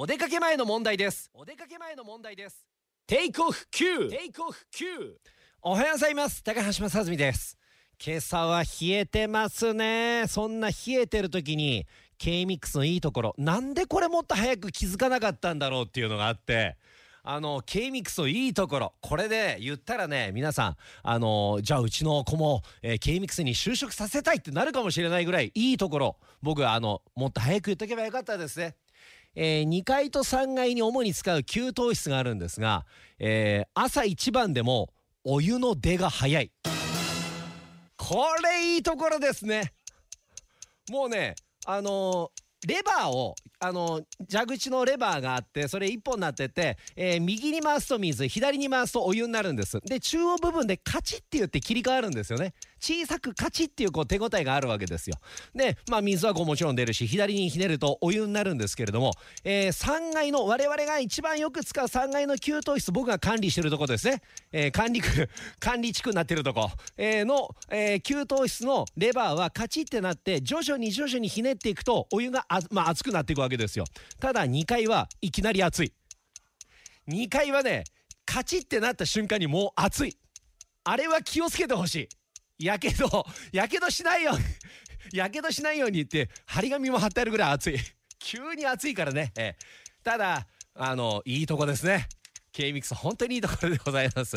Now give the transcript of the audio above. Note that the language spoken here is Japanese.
お出かけ前の問題です。お出かけ前の問題です。テイクオフ9テイクオフ9おはようございます。高橋正澄です。今朝は冷えてますね。そんな冷えてる時に K-MIX のいいところ。なんでこれもっと早く気づかなかったんだろうっていうのがあって。あの K-MIX のいいところ。これで言ったらね皆さんあのじゃあうちの子も、えー、K-MIX に就職させたいってなるかもしれないぐらいいいところ。僕はあのもっと早く言っとけばよかったですね。えー、2階と3階に主に使う給湯室があるんですが、えー、朝一番でもお湯の出が早い。これいいところですね。もうねあの、レバーをあの蛇口のレバーがあってそれ1本になってて、えー、右に回すと水左に回すとお湯になるんです。で中央部分でカチッって言って切り替わるんですよね。小さくカチッっていうこう手応えがあるわけですよ。でまあ水はこうもちろん出るし左にひねるとお湯になるんですけれども、えー、3階の我々が一番よく使う3階の給湯室僕が管理してるとこですね、えー、管理区 管理地区になってるとこ、えー、の、えー、給湯室のレバーはカチッってなって徐々に徐々にひねっていくとお湯があ、まあ、熱くなっていくわけですよ。ただ2階はいきなり熱い。2階はねカチッてなった瞬間にもう熱い。あれは気をつけてほしい。やけどやけどしないように やけどしないようにって張り紙も貼ってあるぐらい熱い。急に熱いからね、ただあのいいとこですね。K ミックス本当にいいところでございます。